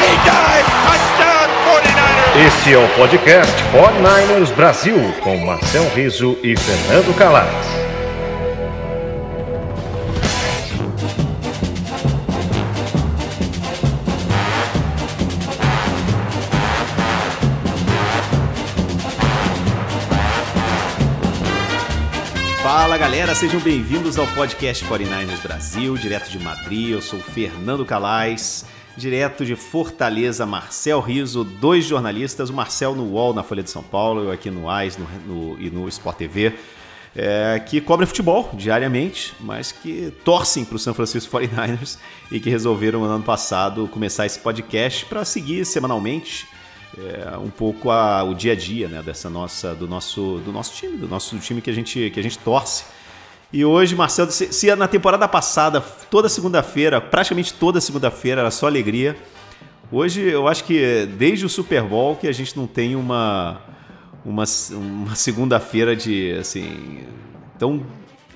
He dives, touchdown 49ers. Este é o podcast 49ers Brasil, com Marcel Riso e Fernando Calais. Fala galera, sejam bem-vindos ao podcast 49ers Brasil, direto de Madrid. Eu sou Fernando Calais, direto de Fortaleza, Marcel Riso, dois jornalistas, o Marcel no UOL, na Folha de São Paulo, eu aqui no AIS no, no, e no Sport TV, é, que cobrem futebol diariamente, mas que torcem para o San Francisco 49ers e que resolveram no ano passado começar esse podcast para seguir semanalmente é, um pouco a, o dia a dia né, dessa nossa, do nosso, do nosso time, do nosso time que a gente, que a gente torce. E hoje, Marcelo, se, se na temporada passada, toda segunda-feira, praticamente toda segunda-feira era só alegria, hoje eu acho que desde o Super Bowl que a gente não tem uma, uma, uma segunda-feira de assim tão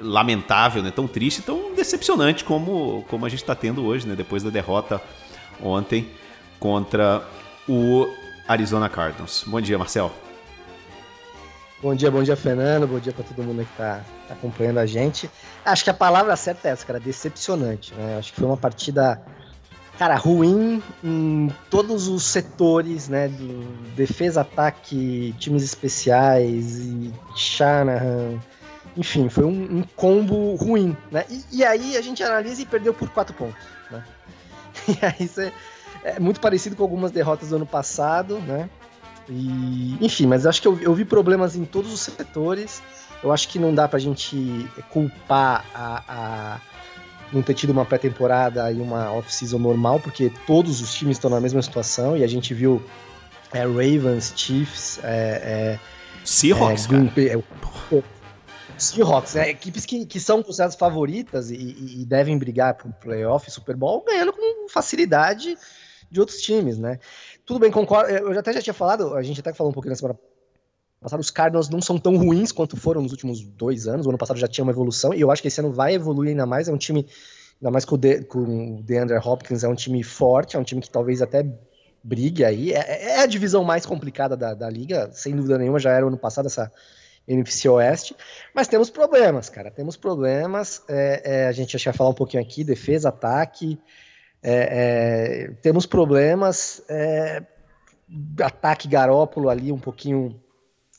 lamentável, né, tão triste, tão decepcionante como, como a gente está tendo hoje, né, depois da derrota ontem contra o Arizona Cardinals. Bom dia, Marcel. Bom dia, bom dia, Fernando. Bom dia para todo mundo que está tá acompanhando a gente. Acho que a palavra certa é essa, cara, decepcionante. Né? Acho que foi uma partida, cara, ruim em todos os setores, né? Do defesa, ataque, times especiais, e Shanahan. Enfim, foi um, um combo ruim, né? E, e, aí a gente analisa e perdeu por quatro pontos, né? E aí você é muito parecido com algumas derrotas do ano passado, né? E, enfim, mas acho que eu, eu vi problemas em todos os setores. Eu acho que não dá pra gente culpar a, a não ter tido uma pré-temporada e uma off-season normal, porque todos os times estão na mesma situação e a gente viu é, Ravens, Chiefs, é, é, Seahawks, é, Seahawks, é, equipes que, que são consideradas favoritas e, e, e devem brigar pro playoff, Super Bowl, ganhando com facilidade de outros times, né? Tudo bem, concordo. Eu até já tinha falado, a gente até falou um pouquinho na semana passada, os Cardinals não são tão ruins quanto foram nos últimos dois anos. O ano passado já tinha uma evolução, e eu acho que esse ano vai evoluir ainda mais. É um time, ainda mais com o, De, com o DeAndre Hopkins, é um time forte, é um time que talvez até brigue aí. É, é a divisão mais complicada da, da liga, sem dúvida nenhuma, já era o ano passado essa NFC Oeste. Mas temos problemas, cara. Temos problemas. É, é, a gente já ia falar um pouquinho aqui: defesa, ataque. É, é, temos problemas. É, ataque Garópolo ali um pouquinho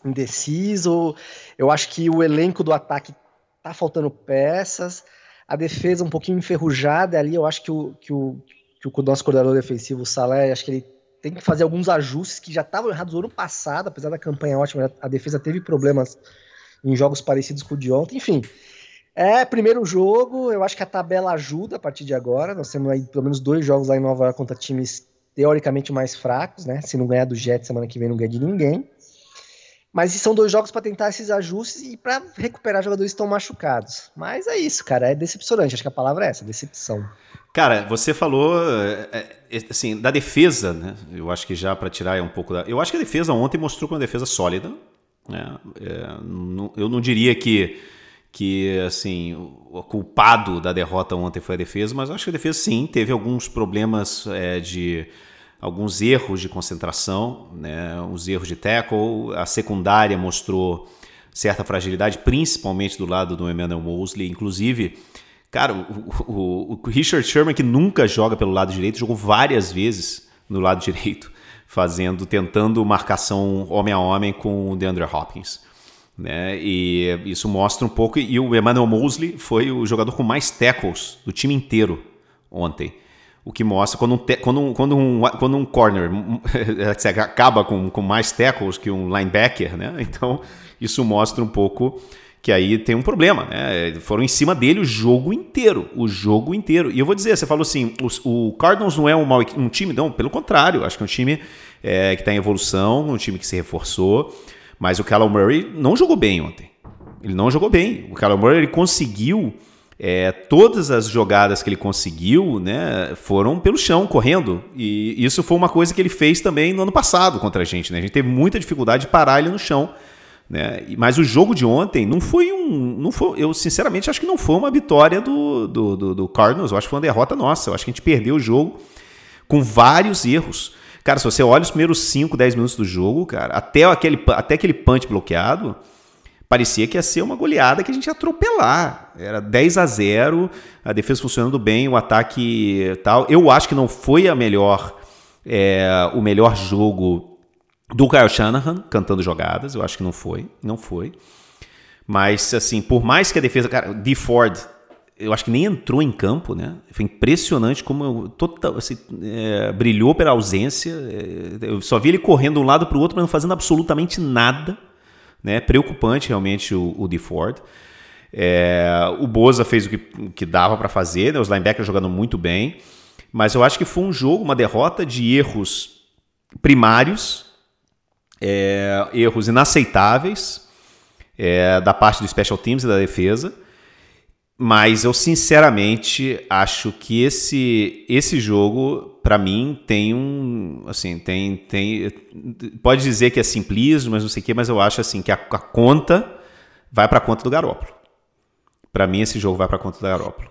indeciso. Eu acho que o elenco do ataque tá faltando peças. A defesa um pouquinho enferrujada ali. Eu acho que o, que o, que o nosso coordenador defensivo, o Salé, acho que ele tem que fazer alguns ajustes que já estavam errados no ano passado, apesar da campanha ótima. A defesa teve problemas em jogos parecidos com o de ontem. Enfim, é, primeiro jogo, eu acho que a tabela ajuda a partir de agora. Nós temos aí pelo menos dois jogos lá em Nova York contra times teoricamente mais fracos, né? Se não ganhar do Jets semana que vem, não ganha de ninguém. Mas são dois jogos para tentar esses ajustes e para recuperar jogadores que estão machucados. Mas é isso, cara, é decepcionante. Acho que a palavra é essa, decepção. Cara, você falou assim da defesa, né? Eu acho que já para tirar um pouco da. Eu acho que a defesa ontem mostrou que uma defesa sólida. Né? É, eu não diria que que assim o culpado da derrota ontem foi a defesa, mas acho que a defesa sim teve alguns problemas é, de alguns erros de concentração, né, os erros de tackle, a secundária mostrou certa fragilidade, principalmente do lado do Emmanuel Mosley, inclusive, cara, o, o, o Richard Sherman que nunca joga pelo lado direito, jogou várias vezes no lado direito, fazendo, tentando marcação homem a homem com o DeAndre Hopkins. Né? E isso mostra um pouco. E o Emmanuel Mosley foi o jogador com mais tackles do time inteiro ontem. O que mostra quando um, quando um, quando um, quando um corner acaba com, com mais tackles que um linebacker, né? Então isso mostra um pouco que aí tem um problema, né? Foram em cima dele o jogo inteiro, o jogo inteiro. E eu vou dizer, você falou assim, o, o Cardinals não é um, mau, um time, não, pelo contrário, acho que é um time é, que está em evolução, um time que se reforçou, mas o Callum Murray não jogou bem ontem. Ele não jogou bem. O Callum Murray ele conseguiu é, todas as jogadas que ele conseguiu né, foram pelo chão, correndo. E isso foi uma coisa que ele fez também no ano passado contra a gente. Né? A gente teve muita dificuldade de parar ele no chão. Né? Mas o jogo de ontem não foi um. Não foi, eu, sinceramente, acho que não foi uma vitória do, do, do, do Cardinals. Eu acho que foi uma derrota nossa. Eu acho que a gente perdeu o jogo com vários erros. Cara, se você olha os primeiros 5, 10 minutos do jogo, cara, até aquele, até aquele punch bloqueado, parecia que ia ser uma goleada que a gente ia atropelar. Era 10 a 0, a defesa funcionando bem, o ataque tal. Eu acho que não foi a melhor, é, o melhor jogo do Kyle Shanahan cantando jogadas. Eu acho que não foi, não foi. Mas assim, por mais que a defesa, cara, de Ford eu acho que nem entrou em campo, né? Foi impressionante como total, assim, é, brilhou pela ausência. É, eu só vi ele correndo de um lado para o outro, mas não fazendo absolutamente nada. Né? Preocupante realmente o, o DeFord. É, o Boza fez o que, o que dava para fazer, né? os linebackers jogando muito bem. Mas eu acho que foi um jogo, uma derrota de erros primários, é, erros inaceitáveis é, da parte do special teams e da defesa mas eu sinceramente acho que esse esse jogo para mim tem um assim tem tem pode dizer que é simplismo, mas não sei o que, mas eu acho assim que a, a conta vai para a conta do Garópolo. Para mim esse jogo vai para a conta do Garópolo.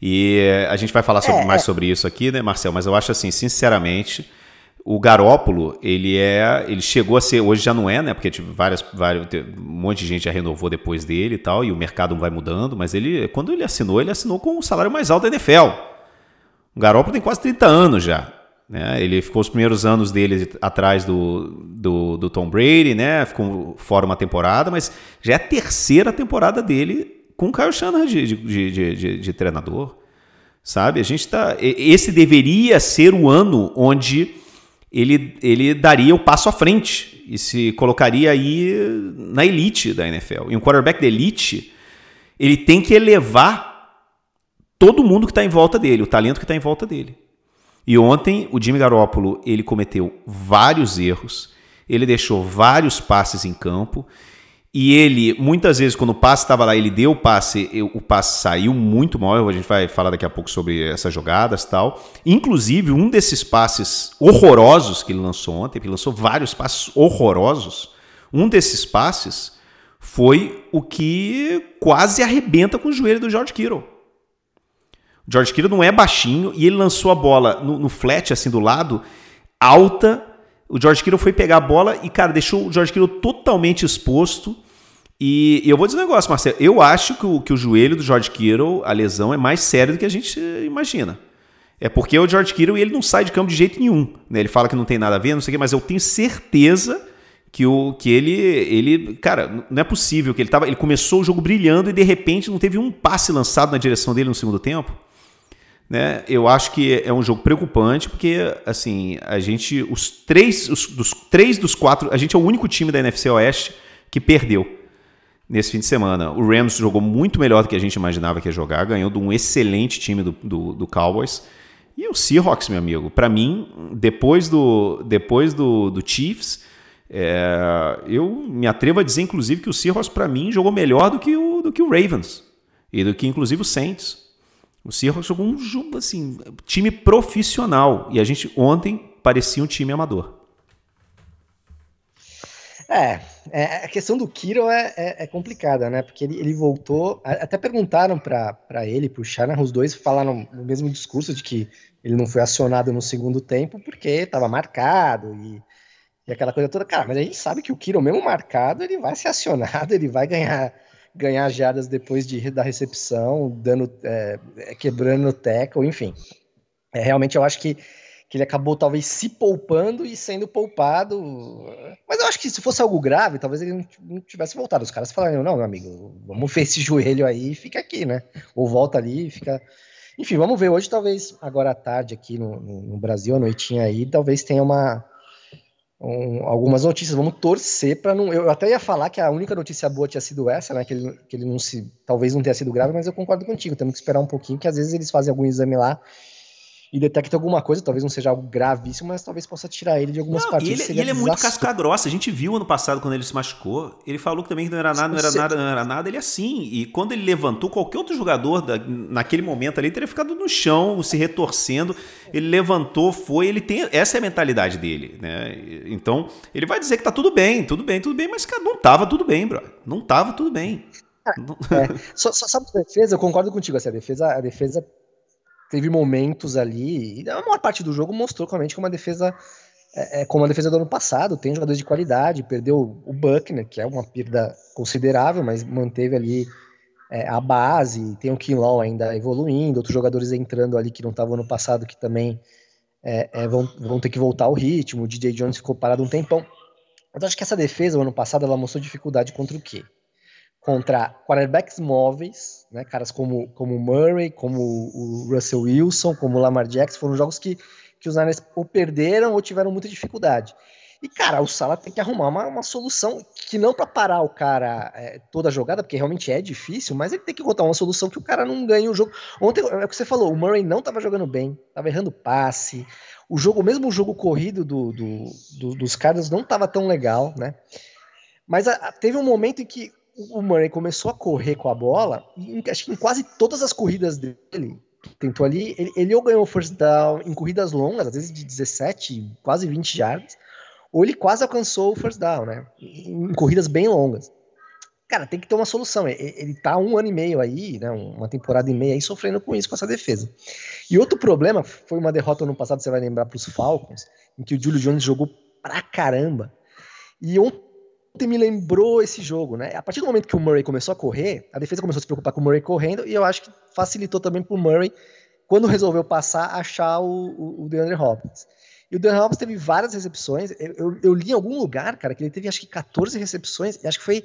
E a gente vai falar sobre, é, mais é. sobre isso aqui, né, Marcel? Mas eu acho assim, sinceramente, o Garópolo, ele é, ele chegou a ser, hoje já não é, né? Porque tipo, várias, várias, um monte de gente já renovou depois dele e tal, e o mercado vai mudando, mas ele, quando ele assinou, ele assinou com o salário mais alto da NFL. O Garópolo tem quase 30 anos já. Né? Ele ficou os primeiros anos dele atrás do, do, do Tom Brady, né? Ficou fora uma temporada, mas já é a terceira temporada dele com o Kyle Shanahan de, de, de, de, de treinador. Sabe? A gente tá. Esse deveria ser o ano onde ele, ele daria o passo à frente e se colocaria aí na elite da NFL. E um quarterback de elite, ele tem que elevar todo mundo que está em volta dele, o talento que está em volta dele. E ontem o Jimmy Garoppolo ele cometeu vários erros, ele deixou vários passes em campo e ele, muitas vezes, quando o passe estava lá, ele deu o passe, o passe saiu muito mal. A gente vai falar daqui a pouco sobre essas jogadas tal. Inclusive, um desses passes horrorosos que ele lançou ontem, ele lançou vários passes horrorosos. Um desses passes foi o que quase arrebenta com o joelho do George Kittle. O George Kittle não é baixinho e ele lançou a bola no, no flat, assim do lado, alta o George Kittle foi pegar a bola e, cara, deixou o George Kittle totalmente exposto. E, e eu vou dizer um negócio, Marcelo. Eu acho que o, que o joelho do George Kittle, a lesão, é mais séria do que a gente imagina. É porque o George Kittle ele não sai de campo de jeito nenhum. Né? Ele fala que não tem nada a ver, não sei o quê, mas eu tenho certeza que, o, que ele, ele. Cara, não é possível que ele tava. Ele começou o jogo brilhando e de repente não teve um passe lançado na direção dele no segundo tempo. Né? Eu acho que é um jogo preocupante porque assim a gente os três os, dos três dos quatro a gente é o único time da NFC Oeste que perdeu nesse fim de semana. O Rams jogou muito melhor do que a gente imaginava que ia jogar, ganhou de um excelente time do, do, do Cowboys. E o Seahawks, meu amigo, para mim, depois do, depois do, do Chiefs, é, eu me atrevo a dizer, inclusive, que o Seahawks, para mim, jogou melhor do que, o, do que o Ravens. E do que, inclusive, o Saints. O Seahawks jogou um jogo assim, time profissional. E a gente ontem parecia um time amador. É, é a questão do Kiro é, é, é, complicada, né? Porque ele, ele voltou. Até perguntaram para ele, para o Shanahan, os dois falaram no mesmo discurso de que ele não foi acionado no segundo tempo porque estava marcado e, e aquela coisa toda. Cara, mas a gente sabe que o Kiro, mesmo marcado, ele vai ser acionado, ele vai ganhar ganhar jardas depois de, da recepção, dando, é, é, quebrando o tackle, enfim. É, realmente eu acho que, que ele acabou talvez se poupando e sendo poupado. Mas eu acho que se fosse algo grave, talvez ele não tivesse voltado. Os caras falariam, não, meu amigo, vamos ver esse joelho aí e fica aqui, né? Ou volta ali e fica. Enfim, vamos ver. Hoje, talvez, agora à tarde aqui no, no, no Brasil, a noitinha aí, talvez tenha uma. Um, algumas notícias, vamos torcer para não. Eu até ia falar que a única notícia boa tinha sido essa, né? Que ele, que ele não se. Talvez não tenha sido grave, mas eu concordo contigo. Temos que esperar um pouquinho, que às vezes eles fazem algum exame lá e detecta alguma coisa, talvez não seja algo gravíssimo, mas talvez possa tirar ele de algumas não, partidas. E ele, ele é muito casca grossa. A gente viu ano passado quando ele se machucou. Ele falou que também não era nada, não era nada, não era nada. Ele é assim. E quando ele levantou, qualquer outro jogador da, naquele momento ali teria ficado no chão, se retorcendo. Ele levantou, foi. Ele tem essa é a mentalidade dele, né? Então ele vai dizer que tá tudo bem, tudo bem, tudo bem, mas cara, não tava tudo bem, bro. Não tava tudo bem. É, só, só, sabe defesa, eu concordo contigo, assim, a defesa, a defesa teve momentos ali, e a maior parte do jogo mostrou claramente como a defesa é, é, como a defesa do ano passado, tem jogadores de qualidade, perdeu o Buckner, que é uma perda considerável, mas manteve ali é, a base, tem o Kinlaw ainda evoluindo, outros jogadores entrando ali que não estavam no passado, que também é, é, vão, vão ter que voltar ao ritmo, o DJ Jones ficou parado um tempão. Mas acho que essa defesa, o ano passado, ela mostrou dificuldade contra o quê? Contra quarterbacks móveis, né, caras como, como Murray, como o Russell Wilson, como o Lamar Jackson, foram jogos que, que os Niners ou perderam ou tiveram muita dificuldade. E, cara, o Sala tem que arrumar uma, uma solução que não para parar o cara é, toda a jogada, porque realmente é difícil, mas ele tem que encontrar uma solução que o cara não ganhe o jogo. Ontem, é o que você falou, o Murray não estava jogando bem, estava errando passe, o jogo, mesmo o jogo corrido do, do, do dos caras não estava tão legal, né? Mas a, a, teve um momento em que o Murray começou a correr com a bola, e acho que em quase todas as corridas dele, tentou ali, ele, ele ou ganhou first down em corridas longas, às vezes de 17, quase 20 yards, ou ele quase alcançou o first down, né? Em corridas bem longas. Cara, tem que ter uma solução. Ele, ele tá um ano e meio aí, né? Uma temporada e meia aí sofrendo com isso, com essa defesa. E outro problema foi uma derrota no passado, você vai lembrar, para os Falcons, em que o Julio Jones jogou pra caramba. E ontem ontem me lembrou esse jogo, né? A partir do momento que o Murray começou a correr, a defesa começou a se preocupar com o Murray correndo, e eu acho que facilitou também pro Murray, quando resolveu passar, achar o, o, o DeAndre Hopkins. E o DeAndre Hopkins teve várias recepções. Eu, eu, eu, li em algum lugar, cara, que ele teve acho que 14 recepções, e acho que foi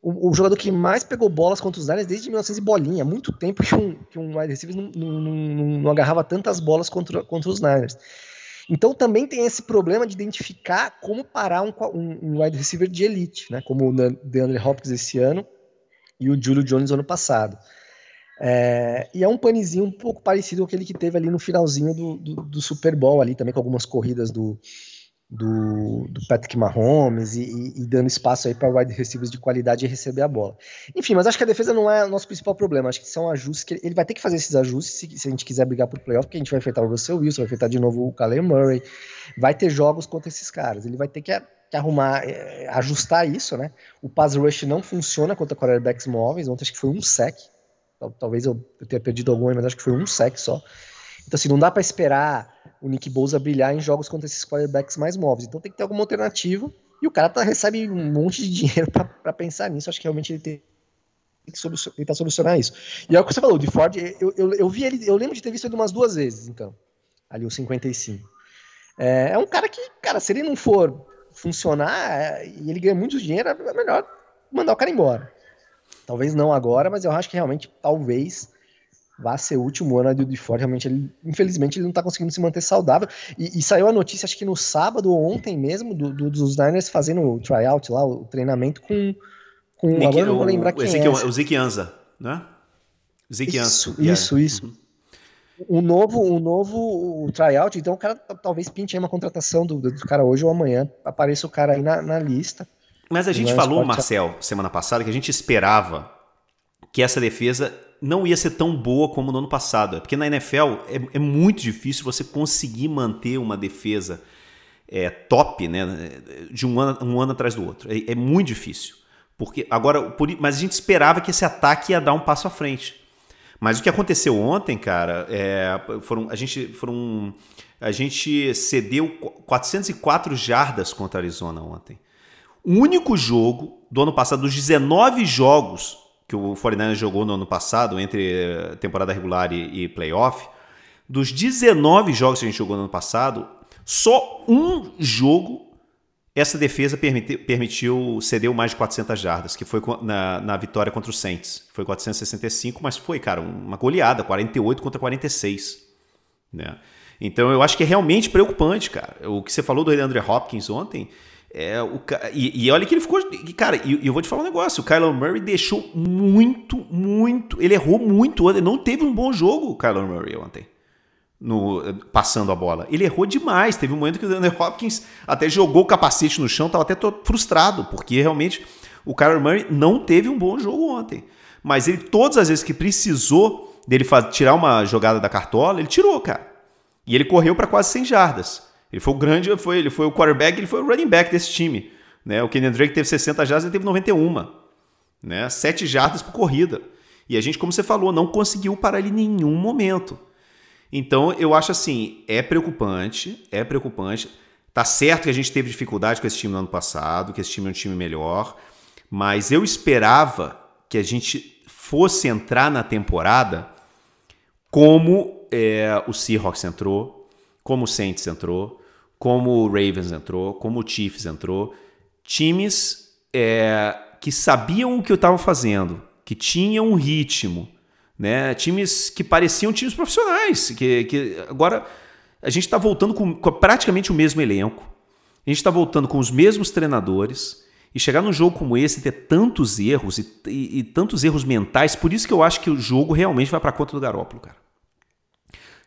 o, o jogador que mais pegou bolas contra os Niners desde 1900 e bolinha. Muito tempo que um, que um wide receiver não, não, não, não agarrava tantas bolas contra, contra os Niners. Então também tem esse problema de identificar como parar um, um, um wide receiver de elite, né? Como o DeAndre Hopkins esse ano e o Julio Jones ano passado. É, e é um panezinho um pouco parecido com aquele que teve ali no finalzinho do, do, do Super Bowl ali, também com algumas corridas do, do, do Patrick Mahomes e, e, e dando espaço aí para wide receivers de qualidade receber a bola. Enfim, mas acho que a defesa não é o nosso principal problema. Acho que são ajustes que ele vai ter que fazer esses ajustes se, se a gente quiser brigar por playoff, porque a gente vai enfrentar o Russell Wilson, vai enfrentar de novo o Kyler Murray, vai ter jogos contra esses caras. Ele vai ter que, que arrumar, é, ajustar isso, né? O pass rush não funciona contra quarterbacks móveis. Ontem acho que foi um sec. Talvez eu, eu tenha perdido algum, mas acho que foi um sec só. Então, assim, não dá para esperar o Nick Bosa brilhar em jogos contra esses quarterbacks mais móveis. Então tem que ter alguma alternativa. E o cara tá, recebe um monte de dinheiro para pensar nisso. Acho que realmente ele tem que solucionar, tentar solucionar isso. E é o que você falou, de Ford, eu, eu, eu, vi ele, eu lembro de ter visto ele umas duas vezes, então. Ali, o 55. É, é um cara que, cara, se ele não for funcionar é, e ele ganha muito dinheiro, é melhor mandar o cara embora. Talvez não agora, mas eu acho que realmente, talvez, vai ser o último ano do Ford. Realmente, ele, infelizmente, ele não está conseguindo se manter saudável. E, e, saiu a notícia, acho que no sábado ou ontem mesmo, do, do, dos Niners fazendo o tryout lá, o treinamento com. com Nick, agora eu não vou lembrar quem é. O Zeke Anza, né? Zeke Anza. Isso, isso, isso. Uhum. Um novo, um novo tryout, então o cara talvez pinte aí uma contratação do, do cara hoje ou amanhã, apareça o cara aí na, na lista. Mas a gente falou, Marcel, semana passada, que a gente esperava que essa defesa não ia ser tão boa como no ano passado. É porque na NFL é, é muito difícil você conseguir manter uma defesa é, top, né, de um ano, um ano atrás do outro. É, é muito difícil. Porque agora, por, mas a gente esperava que esse ataque ia dar um passo à frente. Mas o que aconteceu ontem, cara, é, foram, a gente foram, a gente cedeu 404 jardas contra a Arizona ontem. O único jogo do ano passado, dos 19 jogos que o 49ers jogou no ano passado, entre temporada regular e, e playoff, Dos 19 jogos que a gente jogou no ano passado, só um jogo essa defesa permitiu, permitiu cedeu mais de 400 jardas, que foi na, na vitória contra o Saints. Foi 465, mas foi, cara, uma goleada, 48 contra 46. Né? Então eu acho que é realmente preocupante, cara. O que você falou do Andrew Hopkins ontem, é, o, e, e olha que ele ficou. Cara, e eu vou te falar um negócio: o Kyler Murray deixou muito, muito. Ele errou muito ontem. Não teve um bom jogo o Kyler Murray ontem. No, passando a bola. Ele errou demais. Teve um momento que o Andrew Hopkins até jogou o capacete no chão, estava até frustrado, porque realmente o Kyler Murray não teve um bom jogo ontem. Mas ele, todas as vezes que precisou dele tirar uma jogada da cartola, ele tirou, cara. E ele correu para quase 100 jardas. Ele foi o grande, foi, ele foi o quarterback, ele foi o running back desse time. Né? O Kenyon Drake teve 60 jardas, ele teve 91. Né? 7 jardas por corrida. E a gente, como você falou, não conseguiu parar ele em nenhum momento. Então, eu acho assim, é preocupante, é preocupante. Tá certo que a gente teve dificuldade com esse time no ano passado, que esse time é um time melhor, mas eu esperava que a gente fosse entrar na temporada como é, o Seahawks entrou, como o Saints entrou, como o Ravens entrou, como o Chiefs entrou, times é, que sabiam o que eu estava fazendo, que tinham um ritmo, né? Times que pareciam times profissionais, que, que agora a gente está voltando com, com, praticamente o mesmo elenco, a gente está voltando com os mesmos treinadores. E chegar num jogo como esse ter tantos erros e, e, e, tantos erros mentais, por isso que eu acho que o jogo realmente vai para conta do Garópolo, cara.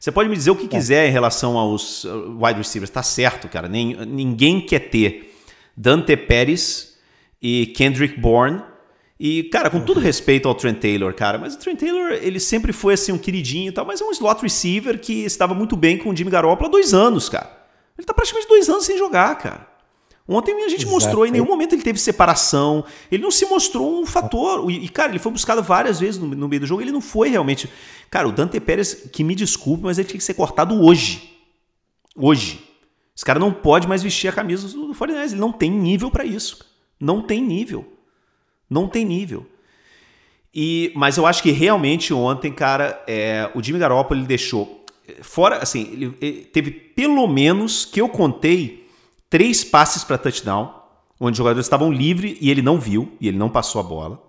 Você pode me dizer o que é. quiser em relação aos uh, wide receivers, tá certo, cara. Nem, ninguém quer ter Dante Pérez e Kendrick Bourne. E, cara, com todo respeito ao Trent Taylor, cara, mas o Trent Taylor, ele sempre foi assim um queridinho e tal, mas é um slot receiver que estava muito bem com o Jimmy Garoppolo há dois anos, cara. Ele tá praticamente dois anos sem jogar, cara. Ontem a gente Exato. mostrou, em nenhum momento ele teve separação, ele não se mostrou um fator. E, cara, ele foi buscado várias vezes no, no, meio do jogo, ele não foi realmente. Cara, o Dante Pérez, que me desculpe, mas ele tinha que ser cortado hoje. Hoje. Esse cara não pode mais vestir a camisa do, do 49 ele não tem nível para isso. Não tem nível. Não tem nível. E, mas eu acho que realmente ontem, cara, é, o Jimmy Garoppolo ele deixou. Fora, assim, ele, ele teve pelo menos, que eu contei, três passes para touchdown, onde os jogadores estavam livres e ele não viu, e ele não passou a bola,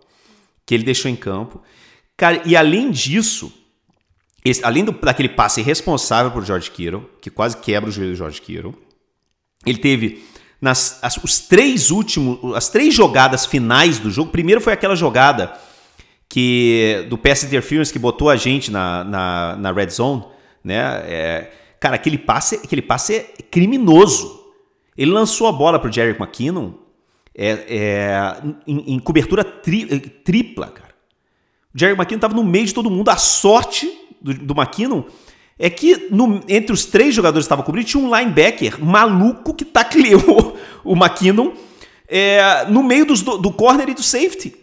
que ele deixou em campo. Cara, e além disso, esse, além do, daquele passe responsável por George Kittle, que quase quebra o joelho do George Kittle, ele teve nas as, os três últimos, as três jogadas finais do jogo. Primeiro foi aquela jogada que do pass interference que botou a gente na, na, na red zone, né? É, cara, aquele passe, aquele passe é criminoso. Ele lançou a bola para o Jerry McKinnon é, é, em, em, cobertura tri, é, tripla, cara. O Jerry McKinnon estava no meio de todo mundo. A sorte do, do McKinnon é que no, entre os três jogadores que estavam cobrindo tinha um linebacker maluco que tacleou o McKinnon é, no meio dos, do, do corner e do safety.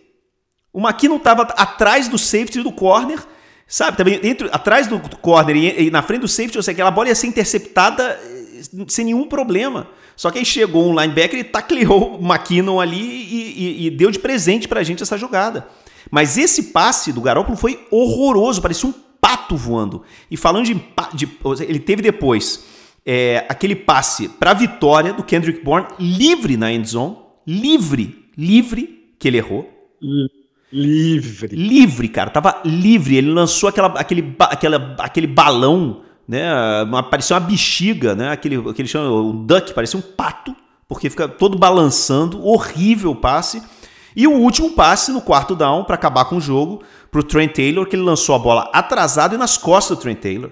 O McKinnon estava atrás do safety e do corner, sabe? Também entre, atrás do corner e, e, na frente do safety, ou seja, aquela bola ia ser interceptada eh, sem nenhum problema. Só que aí chegou um linebacker e tacleou o McKinnon ali e, e, e deu de presente pra gente essa jogada. Mas esse passe do Garoppolo foi horroroso, parecia um pato voando. E falando de. de ele teve depois é, aquele passe para vitória do Kendrick Bourne, livre na end zone, livre, livre, que ele errou. Livre. Livre, cara, tava livre. Ele lançou aquela, aquele, aquela, aquele balão né? Parecia uma bexiga, né? Aquele, aquele chama o duck, parecia um pato, porque fica todo balançando, horrível passe. E o último passe no quarto down para acabar com o jogo para o Trent Taylor, que ele lançou a bola atrasado e nas costas do Trent Taylor.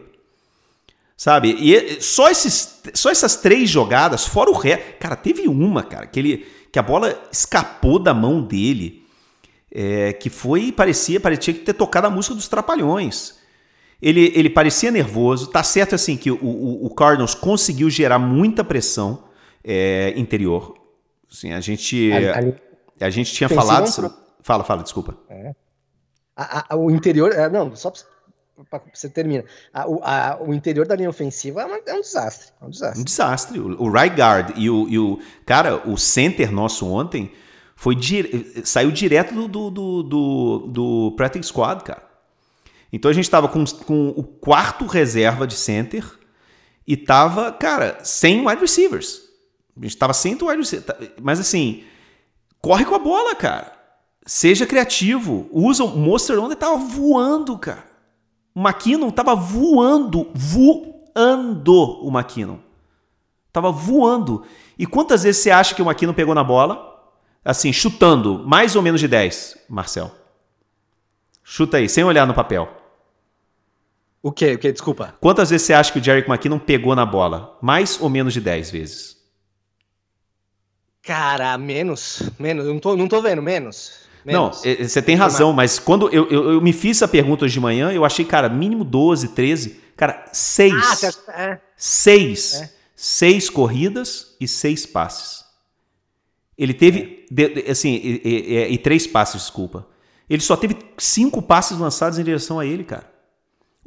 Sabe? E só, esses, só essas três jogadas, fora o ré. Cara, teve uma, cara, que, ele, que a bola escapou da mão dele. É, que foi, parecia, parecia ter tocado a música dos Trapalhões. Ele, ele parecia nervoso. Tá certo assim que o, o, o Cardinals conseguiu gerar muita pressão é, interior. Assim, a gente ali, a gente tinha falado. Pro... Fala, fala, desculpa. É. A, a, o interior, é, não, só para você termina. O, interior da linha ofensiva é, uma, é, um desastre. É um desastre. Um desastre. O, o right guard e o, e o. Cara, o center nosso ontem foi saiu direto do, do, do, do, do Practice Squad, cara. Então a gente tava com, com o quarto reserva de center e tava, cara, sem wide receivers. A gente tava sem wide receivers. Mas assim, corre com a bola, cara. Seja criativo. Usa o Monster Onda tava voando, cara. O McKinnon tava voando, voando o McKinnon. Tava voando. E quantas vezes você acha que o McKinnon pegou na bola? Assim, chutando, mais ou menos de 10, Marcel. Chuta aí, sem olhar no papel. O quê? O quê? Desculpa. Quantas vezes você acha que o Jerick McKinnon pegou na bola? Mais ou menos de 10 vezes? Cara, menos. Menos. Não tô, não tô vendo, menos. menos. Não, você tem razão, mas quando eu, eu, eu, me fiz essa pergunta hoje de manhã, eu achei, cara, mínimo 12, 13. Cara, 6. Ah, 6. É. 6 corridas e 6 passes. Ele teve, assim, e, e, e, três passes, desculpa. Ele só teve cinco passes lançados em direção a ele, cara.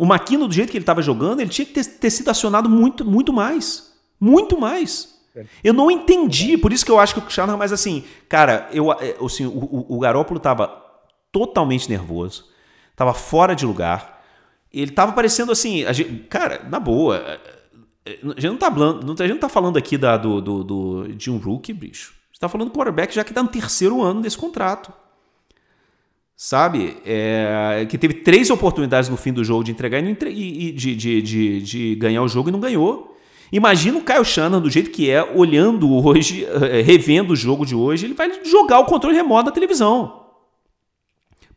O Maquino, do jeito que ele estava jogando, ele tinha que ter, ter, sido acionado muito, muito mais. Muito mais. Eu não entendi, por isso que eu acho que o Shanahan, mas assim, cara, eu, é, assim, o, o, o Garópolo estava totalmente nervoso, estava fora de lugar. Ele estava parecendo assim, gente, cara, na boa. É, é, a gente não está falando, a gente não tá falando aqui da, do, do, do, de um rookie, bicho está falando do quarterback já que está no terceiro ano desse contrato. Sabe? É, que teve três oportunidades no fim do jogo de entregar e, entre... e de, de, de, de, ganhar o jogo e não ganhou. Imagina o Kyle Shannon do jeito que é, olhando hoje, é, revendo o jogo de hoje, ele vai jogar o controle remoto na televisão.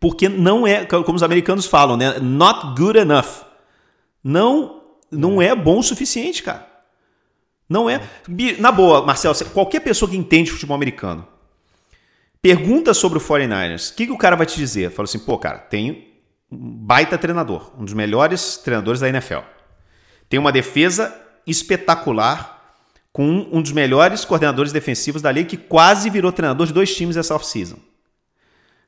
Porque não é, como os americanos falam, né? Not good enough. Não, não é bom o suficiente, cara. Não é. Na boa, Marcelo, qualquer pessoa que entende futebol americano, pergunta sobre o 49ers, o que, que o cara vai te dizer? Fala assim, pô, cara, tem um baita treinador, um dos melhores treinadores da NFL. Tem uma defesa espetacular com um dos melhores coordenadores defensivos da liga que quase virou treinador de dois times essa off-season.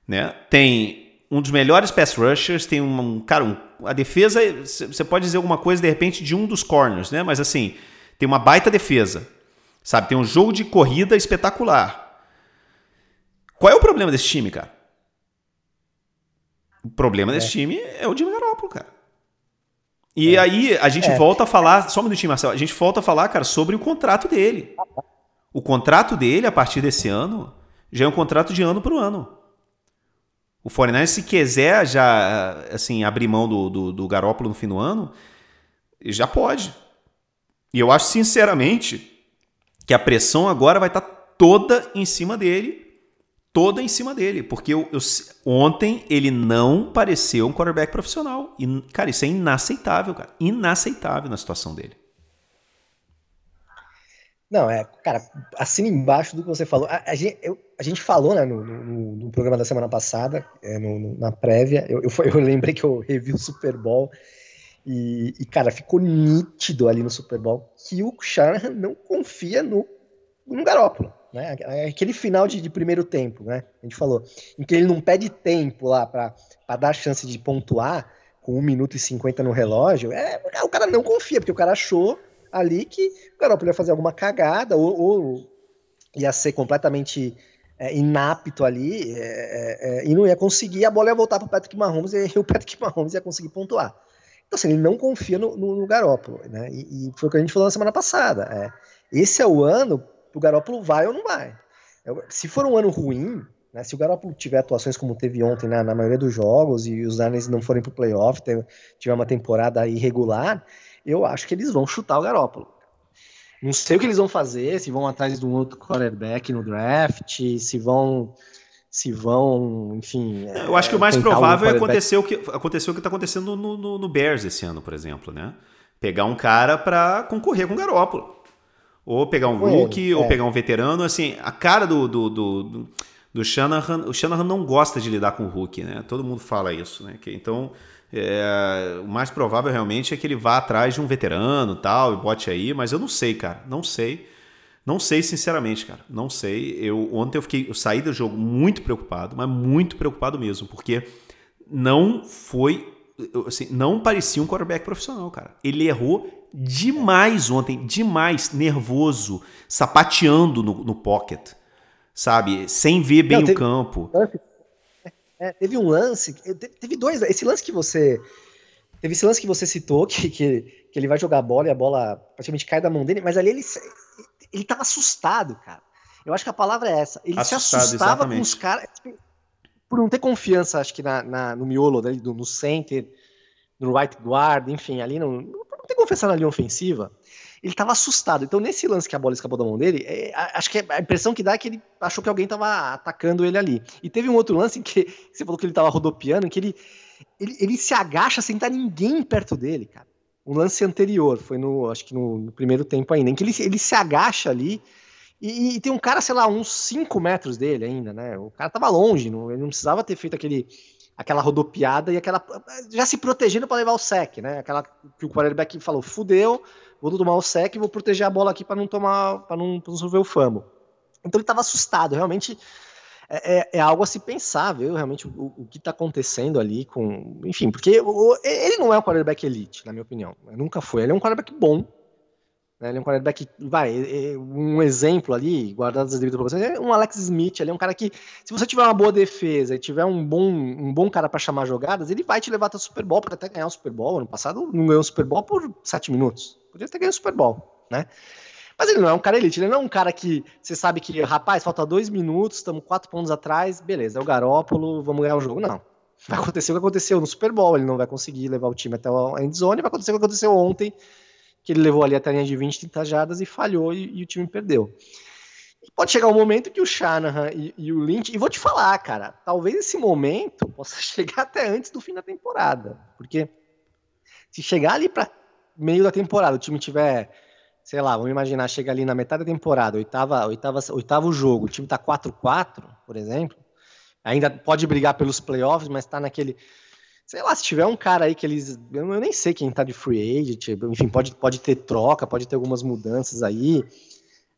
Né? Tem um dos melhores pass rushers, tem um, cara, um, a defesa, você pode dizer alguma coisa de repente de um dos corners, né? Mas assim, tem uma baita defesa, sabe? Tem um jogo de corrida espetacular. Qual é o problema desse time, cara? O problema é. desse time é o Jimmy Garoppolo, cara. E é. aí a gente é. volta a falar, só um minutinho, Marcelo, a gente volta a falar, cara, sobre o contrato dele. O contrato dele, a partir desse ano, já é um contrato de ano para ano. O Foreigners, se quiser já, assim, abrir mão do, do, do Garópolo no fim do ano, já pode. E eu acho, sinceramente, que a pressão agora vai estar tá toda em cima dele. Toda em cima dele. Porque eu, eu, ontem ele não pareceu um quarterback profissional. E, cara, isso é inaceitável, cara. Inaceitável na situação dele. Não, é, cara, assina embaixo do que você falou. A, a, gente, eu, a gente, falou, né, no, no, no, programa da semana passada, é, no, na prévia, eu, eu, lembrei que eu revi o Super Bowl e, e, cara, ficou nítido ali no Super Bowl que o Shanahan não confia no, no Garópolo. Né? Aquele final de, de, primeiro tempo, né? A gente falou, em que ele não pede tempo lá para dar chance de pontuar com 1 minuto e 50 no relógio. É, o cara não confia, porque o cara achou ali que o Garópolo ia fazer alguma cagada ou, ou ia ser completamente é, inapto ali é, é, é e não ia conseguir, a bola ia voltar para o Patrick Mahomes e o Patrick Mahomes ia conseguir pontuar. Então, assim, ele não confia no, no, no né? E, e, foi o que a gente falou na semana passada. É, esse é o ano o Garópolo vai ou não vai. Se for um ano ruim, né, se o Garópolo tiver atuações como teve ontem na, na maioria dos jogos e os Niners não forem para o playoff, tiver uma temporada irregular, eu acho que eles vão chutar o Garópolo. Não sei o que eles vão fazer, se vão atrás de um outro quarterback no draft, se vão se vão, enfim. Eu acho que o mais provável é acontecer o que aconteceu o que está acontecendo no, no, no, Bears esse ano, por exemplo, né? Pegar um cara para concorrer com o Garópolo. Ou pegar um rookie, é. ou pegar um veterano. Assim, a cara do, do, do, do Shanahan, o Shanahan não gosta de lidar com o rookie, né? Todo mundo fala isso, né? Que, então, é, o mais provável realmente é que ele vá atrás de um veterano tal, e bote aí, mas eu não sei, cara. Não sei. Não sei, sinceramente, cara. Não sei. Eu ontem eu fiquei, eu saí do jogo muito preocupado, mas muito preocupado mesmo, porque não foi, assim, não parecia um quarterback profissional, cara. Ele errou demais ontem, demais, nervoso, sapateando no, no pocket, sabe, sem ver bem não, teve, o campo. É, teve um lance, teve dois, esse lance que você Teve esse lance que você citou, que, que, que, ele vai jogar a bola e a bola praticamente cai da mão dele, mas ali ele, ele tava assustado, cara. Eu acho que a palavra é essa. Ele assustado, se assustava exatamente. com os caras. Por não ter confiança, acho que na, na no miolo, né, no center, no right guard, enfim, ali não, confiança na linha ofensiva ele estava assustado. Então, nesse lance que a bola escapou da mão dele, é, acho que a impressão que dá é que ele achou que alguém estava atacando ele ali. E teve um outro lance em que você falou que ele estava rodopiando, que ele, ele, ele se agacha sem estar ninguém perto dele, cara. Um lance anterior, foi no, acho que no, no primeiro tempo ainda, em que ele, ele se agacha ali e, e, tem um cara, sei lá, uns 5 metros dele ainda, né? O cara tava longe, não, ele não precisava ter feito aquele, aquela rodopiada e aquela. Já se protegendo para levar o sec, né? Aquela que o quarterback falou: fudeu, vou tomar o sec e vou proteger a bola aqui para não tomar, para não, não sofrer o fumble. Então ele estava assustado, realmente é, é, é, algo a se pensar, viu? Realmente o, o que está acontecendo ali com. Enfim, porque o, ele não é um quarterback elite, na minha opinião. Nunca foi. Ele é um quarterback bom. Né? Ele é um quarterback. Vai, um exemplo ali, guardado as devidas proporções, é um Alex Smith. Ele é um cara que, se você tiver uma boa defesa e tiver um bom, um bom cara para chamar jogadas, ele vai te levar até o Super Bowl, pode até ganhar o Super Bowl. Ano passado não ganhou o Super Bowl por sete minutos. Podia ter ganho o Super Bowl, né? Mas ele não é um cara elite, ele não é um cara que você sabe que, rapaz, falta dois minutos, estamos quatro pontos atrás, beleza, é o Garópolo, vamos ganhar o jogo. Não. Vai acontecer o que aconteceu no Super Bowl, ele não vai conseguir levar o time até a endzone, vai acontecer o que aconteceu ontem, que ele levou ali a linha de 20, 30 jadas e falhou e, e, o time perdeu. E pode chegar um momento que o Shanahan e, e, o Lynch, e vou te falar, cara, talvez esse momento possa chegar até antes do fim da temporada, porque se chegar ali para meio da temporada, o time tiver sei lá, vamos imaginar, chega ali na metade da temporada, oitava, oitava, oitavo jogo, o time tá 4-4, por exemplo, ainda pode brigar pelos playoffs, mas tá naquele. Sei lá, se tiver um cara aí que eles. Eu nem sei quem tá de free agent, enfim, pode, pode ter troca, pode ter algumas mudanças aí.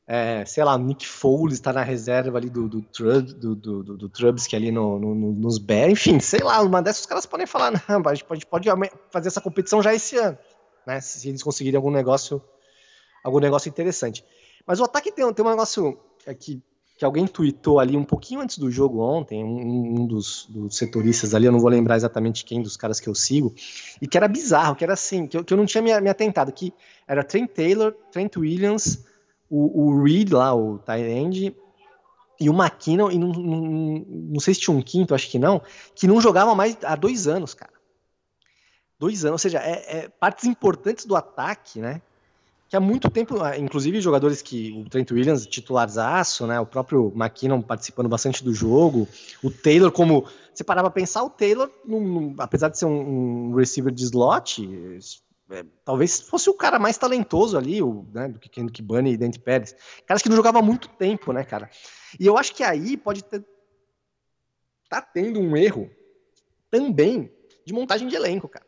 É, sei lá, Nick Foles está na reserva ali do, do, do, do, do, do Trubsky ali no, no, nos Bears, enfim, sei lá, uma dessas os caras podem falar, não, a gente pode, pode fazer essa competição já esse ano, né, se eles conseguirem algum negócio algum negócio interessante. Mas o ataque tem, tem um negócio que, que alguém tweetou ali um pouquinho antes do jogo ontem, um, um dos, dos, setoristas ali, eu não vou lembrar exatamente quem dos caras que eu sigo, e que era bizarro, que era assim, que eu, que eu não tinha me, me atentado, que era Trent Taylor, Trent Williams, o, o Reed lá, o tight e o McKinnon, e não, não, não sei se tinha um quinto, acho que não, que não jogava mais há dois anos, cara. Dois anos, ou seja, é, é partes importantes do ataque, né? Que há muito tempo, ah, inclusive jogadores que o Trent Williams titularzaço, né, o próprio McKinnon participando bastante do jogo, o Taylor como você parava para pensar o Taylor, num, apesar de ser um, um receiver de slot, é, talvez fosse o cara mais talentoso ali, o, né, do que Kendrick Bunny e Dante Pérez, caras que não jogavam há muito tempo, né, cara? E eu acho que aí pode ter tá tendo um erro também de montagem de elenco, cara.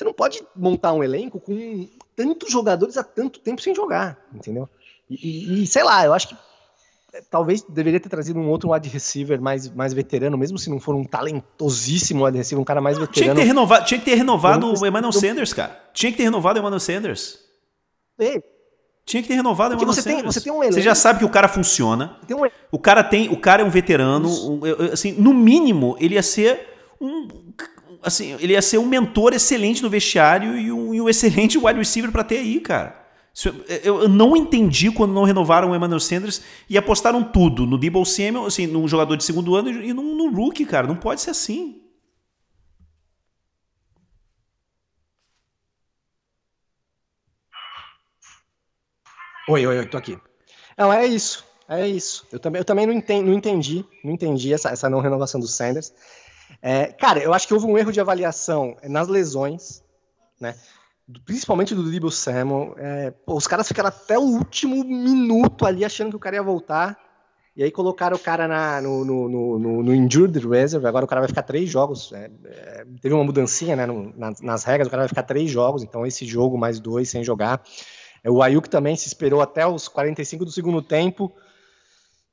Você não pode montar um elenco com tantos jogadores há tanto tempo sem jogar, entendeu? E, e, sei lá, eu acho que é, talvez deveria ter trazido um outro wide receiver mais, mais veterano, mesmo se não for um talentosíssimo wide receiver, um cara mais veterano. Tinha que ter renovado, tinha que ter renovado o Emmanuel Sanders, cara. Tinha que ter renovado o Emmanuel Sanders. Ei. Tinha que ter renovado o Emmanuel você Sanders. Tem, você, tem um elenco, você já sabe que o cara funciona. Um... O cara tem, o cara é um veterano, um, assim, no mínimo ele ia ser um assim, ele ia ser um mentor excelente no vestiário e um, e um excelente wide receiver para ter aí, cara. Eu, eu não entendi quando não renovaram o Emmanuel Sanders e apostaram tudo no Debo Samuel, assim, num jogador de segundo ano e num, num rookie, cara. Não pode ser assim. Oi, oi, oi, tô aqui. Não, é isso. É isso. Eu também, eu também não, entendi, não entendi, não entendi essa, essa não renovação do Sanders. É, cara, eu acho que houve um erro de avaliação nas lesões, né? Principalmente do Debo Samuel. É, pô, os caras ficaram até o último minuto ali achando que o cara ia voltar. E aí colocaram o cara na, no, no, no, no Injured Reserve. Agora o cara vai ficar três jogos. É, é, teve uma mudancinha né, no, nas, nas, regras, o cara vai ficar três jogos. Então esse jogo mais dois sem jogar. É, o Ayuk também se esperou até os 45 do segundo tempo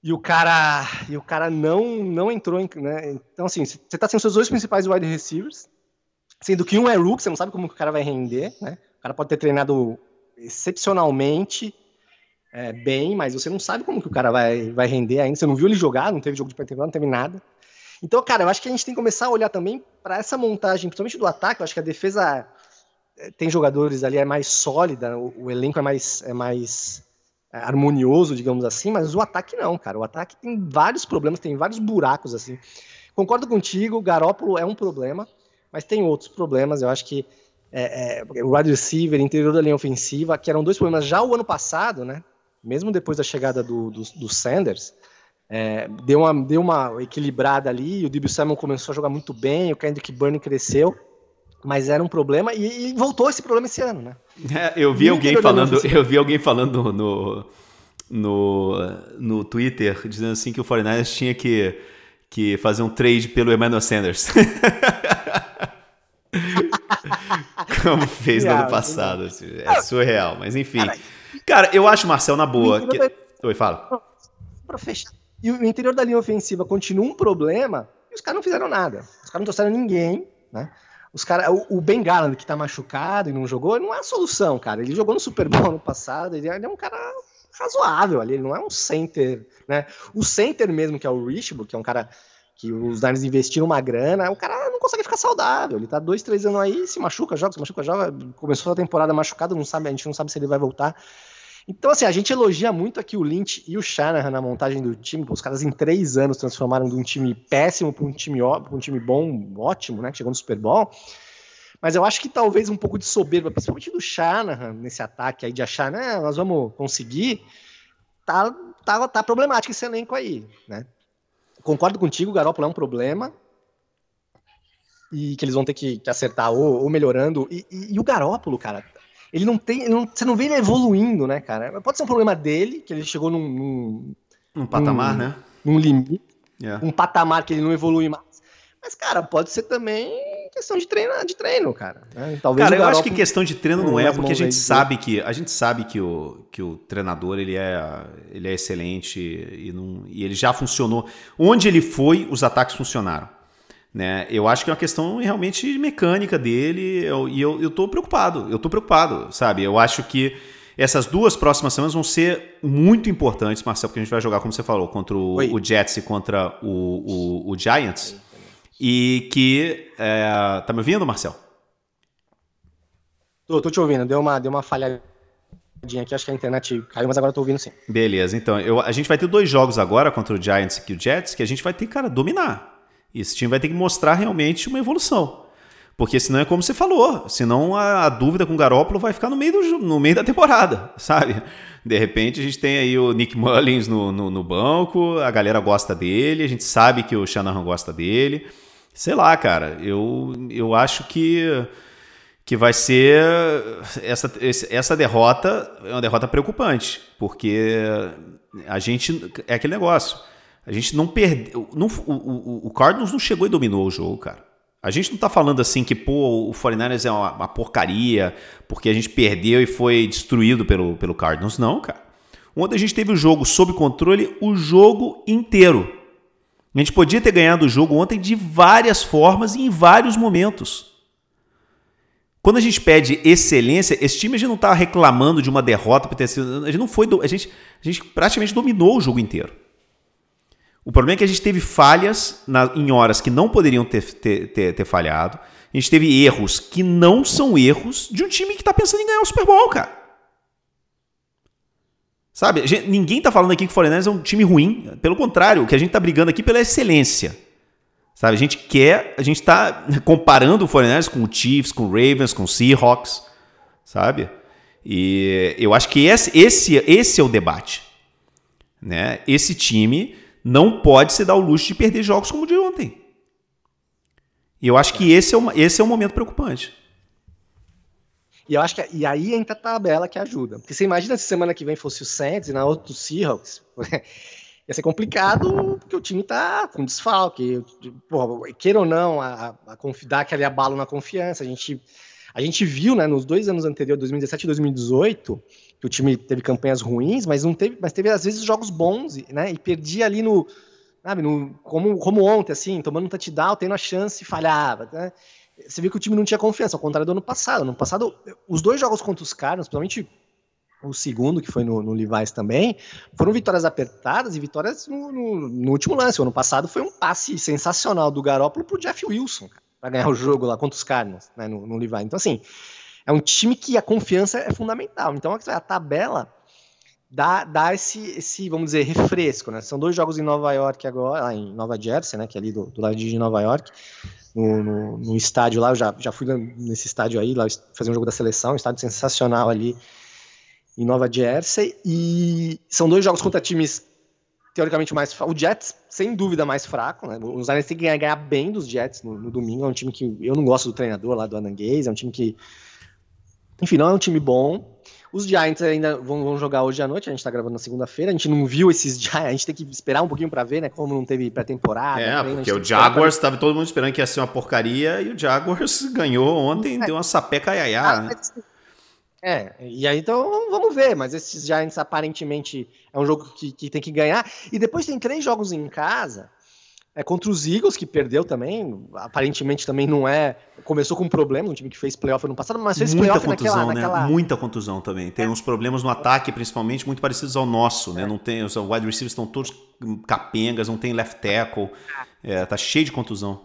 e o cara, e o cara não, não entrou em, né? Então, assim, você tá sem seus dois principais wide receivers, sendo que um é rook, você não sabe como o cara vai render, né? O cara pode ter treinado excepcionalmente é, bem, mas você não sabe como que o cara vai, vai render ainda. Você não viu ele jogar, não teve jogo de pré-temporada, não teve nada. Então, cara, eu acho que a gente tem que começar a olhar também para essa montagem, principalmente do ataque. Eu acho que a defesa tem jogadores ali, é mais sólida, o, o elenco é mais, é mais é, harmonioso, digamos assim, mas o ataque não, cara. O ataque tem vários problemas, tem vários buracos, assim. Concordo contigo, Garópolo é um problema, mas tem outros problemas. Eu acho que é, é, o wide receiver, interior da linha ofensiva, que eram dois problemas já o ano passado, né? Mesmo depois da chegada do, do, do Sanders, é, deu, uma, deu uma equilibrada ali. O Debo Samuel começou a jogar muito bem, o Kendrick Byrne cresceu mas era um problema e, e, voltou esse problema esse ano, né? É, eu vi e alguém falando, eu vi alguém falando no, no, no Twitter dizendo assim que o 49ers tinha que, que fazer um trade pelo Emmanuel Sanders. Como fez no ano passado. Assim, é surreal, mas enfim. Cara, eu acho, Marcel, na boa. Que... Da... Oi, fala. Pra fechar. E o interior da linha ofensiva continua um problema e os caras não fizeram nada. Os caras não trouxeram ninguém, né? Os cara, o, o Ben Garland, que tá machucado e não jogou, não é a solução, cara. Ele jogou no Super Bowl no passado, ele, ele é um cara razoável ali, ele não é um center, né? O center mesmo, que é o Richburg, que é um cara que os Niners investiram uma grana, o cara não consegue ficar saudável. Ele tá dois, três anos aí, se machuca, joga, se machuca, joga. Começou a temporada machucado, não sabe, a gente não sabe se ele vai voltar. Então, assim, a gente elogia muito aqui o Lynch e o Shanahan na montagem do time. Os caras em três anos transformaram de um time péssimo para um time, um time bom, ótimo, né? Que chegou no Super Bowl. Mas eu acho que talvez um pouco de soberba, principalmente do Shanahan, nesse ataque aí de achar, né? Nós vamos conseguir. Tá, tá, tá problemático esse elenco aí, né? Concordo contigo, o Garoppolo é um problema. E que eles vão ter que, que acertar ou, ou melhorando. E, e, e o Garópolo, cara, ele não tem. Ele não, você não vê ele evoluindo, né, cara? Pode ser um problema dele, que ele chegou num. num um patamar, num, né? Num limite. Yeah. Um patamar que ele não evolui mais. Mas, cara, pode ser também questão de treino, de treino cara. Né? Talvez cara, eu acho que questão de treino não é, porque a gente sabe que a gente sabe que o, que o treinador ele é, ele é excelente e, não, e ele já funcionou. Onde ele foi, os ataques funcionaram. Né? Eu acho que é uma questão realmente mecânica dele eu, e eu, eu tô preocupado, eu tô preocupado, sabe? Eu acho que essas duas próximas semanas vão ser muito importantes, Marcelo, porque a gente vai jogar, como você falou, contra o, o Jets e contra o, o, o Giants. E que. É... Tá me ouvindo, Marcel? Tô, tô te ouvindo, deu uma, deu uma falhadinha aqui, acho que a internet caiu, mas agora eu tô ouvindo sim. Beleza, então eu, a gente vai ter dois jogos agora contra o Giants e o Jets que a gente vai ter, cara, dominar. E esse time vai ter que mostrar realmente uma evolução. Porque senão é como você falou, senão a, a dúvida com o Garópolo vai ficar no meio, do, no meio da temporada, sabe? De repente a gente tem aí o Nick Mullins no, no, no banco, a galera gosta dele, a gente sabe que o Shanahan gosta dele. Sei lá, cara, eu, eu acho que, que vai ser. Essa, essa derrota é uma derrota preocupante, porque a gente. É aquele negócio a gente não perdeu. Não, o, o, o, Cardinals não chegou e dominou o jogo, cara. A gente não tá falando assim que, pô, o 49ers é uma, uma porcaria, porque a gente perdeu e foi destruído pelo, pelo Cardinals. Não, cara. Ontem a gente teve o jogo sob controle o jogo inteiro. A gente podia ter ganhado o jogo ontem de várias formas e em vários momentos. Quando a gente pede excelência, esse time a gente não está reclamando de uma derrota por ter sido. A gente não foi. A gente, a gente praticamente dominou o jogo inteiro. O problema é que a gente teve falhas na, em horas que não poderiam ter, ter, ter, ter, falhado. A gente teve erros que não são erros de um time que está pensando em ganhar o Super Bowl, cara. Sabe, gente, ninguém está falando aqui que o Foreigners é um time ruim. Pelo contrário, o que a gente está brigando aqui pela excelência. Sabe, a gente quer, a gente está comparando o Foreigners com o Chiefs, com o Ravens, com o Seahawks, sabe? E eu acho que esse, esse, esse é o debate. Né? Esse time não pode se dar o luxo de perder jogos como o de ontem. E eu acho que esse é, o, esse é um momento preocupante. E eu acho que e aí entra a tabela que ajuda. Porque você imagina se semana que vem fosse o Saints e na outra o Seahawks. ia ser complicado porque o time tá com desfalque. Porra, queira ou não, a, a, a dar aquele abalo na confiança. A gente, a gente viu, né, nos dois anos anteriores, 2017 e 2018, que o time teve campanhas ruins, mas não teve, mas teve às vezes jogos bons, né? E perdia ali no, sabe, no como, como ontem assim, tomando um touchdown, tendo a chance, falhava, né? Você viu que o time não tinha confiança, ao contrário do ano passado. No passado, os dois jogos contra os Cardinals, principalmente o segundo, que foi no, no também, foram vitórias apertadas e vitórias no, no, no, último lance. O ano passado foi um passe sensacional do Garoppolo pro Jeff Wilson, para ganhar o jogo lá contra os Cardinals, né, no, no Levi. Então, assim, é um time que a confiança é fundamental. Então a tabela dá, dá esse, esse, vamos dizer, refresco, né? São dois jogos em Nova York agora, em Nova Jersey, né? Que é ali do, do lado de Nova York. No, no, no, estádio lá, eu já, já fui nesse estádio aí, lá fazer um jogo da seleção, um estádio sensacional ali em Nova Jersey. E são dois jogos contra times teoricamente mais O Jets, sem dúvida, mais fraco. Né? Os Lions têm que ganhar, ganhar bem dos Jets no, no, domingo. É um time que eu não gosto do treinador lá do Ananguês. É um time que, enfim, não é um time bom. Os Giants ainda vão, vão jogar hoje à noite. A gente tá gravando na segunda-feira. A gente não viu esses Giants. A gente tem que esperar um pouquinho para ver, né? Como não teve pré-temporada. É, treino, porque o Jaguars pra... tava todo mundo esperando que ia ser uma porcaria e o Jaguars ganhou ontem, é. deu uma sapeca iaiá. Ah, né? É, e aí então vamos ver, mas esses Giants aparentemente é um jogo que, que tem que ganhar. E depois tem três jogos em casa, é contra os Eagles, que perdeu também, aparentemente também não é. Começou com um problema, um time que fez playoff no passado, mas fez Muita contusão, naquela, né? naquela... Muita contusão também. Tem é. uns problemas no ataque, principalmente, muito parecidos ao nosso, né? Não tem, os wide receivers estão todos capengas, não tem left tackle, é, tá cheio de contusão.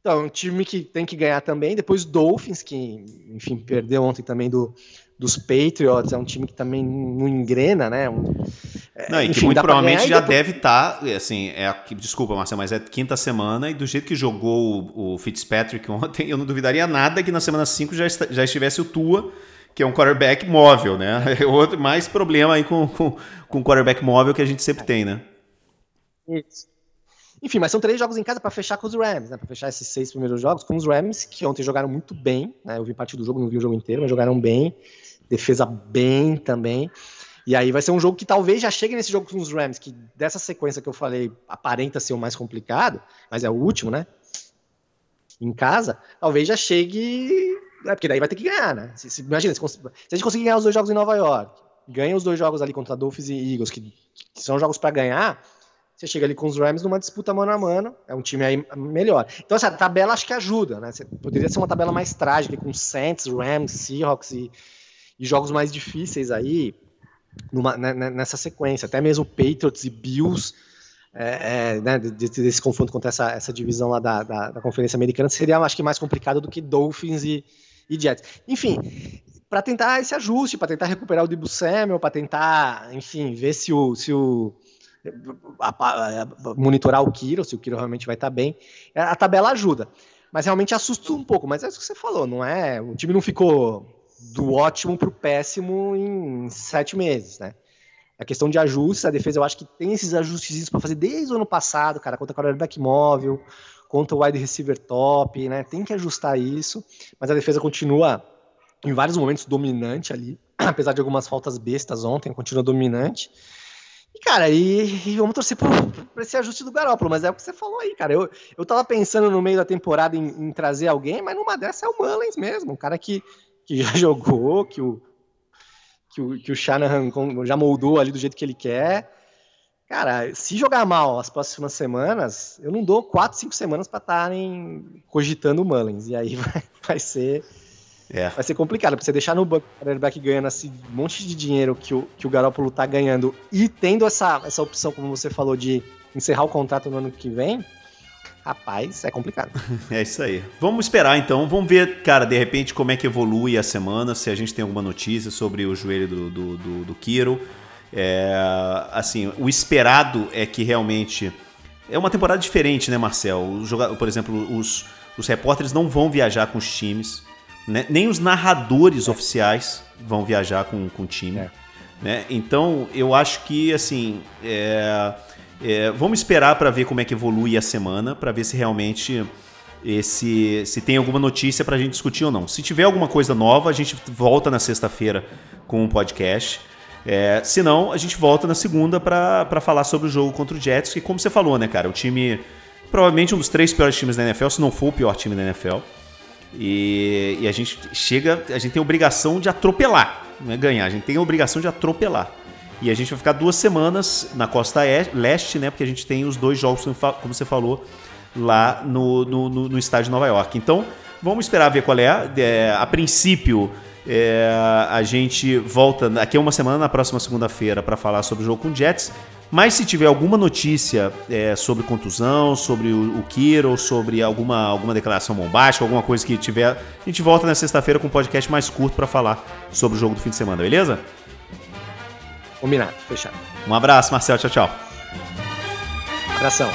Então, um time que tem que ganhar também. Depois Dolphins, que, enfim, perdeu ontem também do, dos Patriots. É um time que também não engrena, né? Um, é, não, e enfim, que muito provavelmente já depois... deve estar, tá, assim, é, desculpa, Marcelo, mas é quinta semana e do jeito que jogou o, o Fitzpatrick ontem, eu não duvidaria nada que na semana 5 já, já estivesse o Tua, que é um quarterback móvel, né? É outro mais problema aí com, com, com o quarterback móvel que a gente sempre tem, né? Isso. Enfim, mas são três jogos em casa para fechar com os Rams, né? Para fechar esses seis primeiros jogos com os Rams, que ontem jogaram muito bem, né? Eu vi parte do jogo, não vi o jogo inteiro, mas jogaram bem. Defesa bem também. E aí vai ser um jogo que talvez já chegue nesse jogo com os Rams, que dessa sequência que eu falei aparenta ser o mais complicado, mas é o último, né? Em casa, talvez já chegue. É, porque daí vai ter que ganhar, né? Se, se, imagina, se, se, a gente conseguir ganhar os dois jogos em Nova York, ganha os dois jogos ali contra Dolphins e Eagles, que, que são jogos para ganhar, você chega ali com os Rams numa disputa mano a mano, é um time aí melhor. Então, essa tabela acho que ajuda, né? Poderia ser uma tabela mais trágica, com Saints, Rams, Seahawks e, e jogos mais difíceis aí numa, né, né nessa sequência. Até mesmo Patriots e Bills, é, é, né, desse confronto contra essa, essa divisão lá da, da, da, Conferência Americana, seria, acho que, mais complicado do que Dolphins e, e Jets. Enfim, para tentar esse ajuste, para tentar recuperar o Debo Samuel, para tentar, enfim, ver se o, se o monitorar o Kiro, se o Kiro realmente vai estar tá bem. A tabela ajuda. Mas realmente assusta um pouco. Mas é isso que você falou, não é? O time não ficou do ótimo para o péssimo em sete meses, né? A questão de ajustes, a defesa eu acho que tem esses ajustes para fazer desde o ano passado, cara, contra o quarterback móvel, contra o wide receiver top, né? Tem que ajustar isso, mas a defesa continua em vários momentos dominante ali, apesar de algumas faltas bestas ontem, continua dominante. E, cara, e, e vamos torcer por, esse ajuste do Garópolo, mas é o que você falou aí, cara. Eu, eu tava pensando no meio da temporada em, em trazer alguém, mas numa dessa é o Mullins mesmo, um cara que, que já jogou, que o, que o, que o Shanahan já moldou ali do jeito que ele quer. Cara, se jogar mal as próximas semanas, eu não dou quatro, cinco semanas para estarem cogitando o Mullins. E aí vai, vai ser é. Vai ser complicado, pra você deixar no banco o quarterback ganhando esse monte de dinheiro que o, que o Garoppolo tá ganhando e tendo essa, essa opção, como você falou, de encerrar o contrato no ano que vem, rapaz, é complicado. é isso aí. Vamos esperar então, vamos ver, cara, de repente como é que evolui a semana, se a gente tem alguma notícia sobre o joelho do, do, do, do Kiro. É, assim, o esperado é que realmente. É uma temporada diferente, né, Marcel? O por exemplo, os, os repórteres não vão viajar com os times. Né? Nem os narradores é. oficiais vão viajar com, com o time. É. Né? Então, eu acho que, assim, é, é, vamos esperar para ver como é que evolui a semana, para ver se realmente esse se tem alguma notícia para a gente discutir ou não. Se tiver alguma coisa nova, a gente volta na sexta-feira com um podcast. É, se não, a gente volta na segunda para falar sobre o jogo contra o Jets, que como você falou, né, cara, o time provavelmente um dos três piores times da NFL, se não for o pior time da NFL. E, e, a gente chega, a gente tem a obrigação de atropelar, não é ganhar, a gente tem a obrigação de atropelar. E a gente vai ficar duas semanas na costa leste, né? Porque a gente tem os dois jogos, como você falou, lá no, no, no estádio de Nova York. Então, vamos esperar ver qual é. é a princípio, é, a gente volta daqui a uma semana, na próxima segunda-feira, para falar sobre o jogo com o Jets. Mas se tiver alguma notícia é, sobre contusão, sobre o, o Kiro, sobre alguma, alguma declaração bombástica, alguma coisa que tiver, a gente volta na sexta-feira com um podcast mais curto para falar sobre o jogo do fim de semana, beleza? Combinado, fechado. Um abraço, Marcelo. Tchau, tchau. Abração.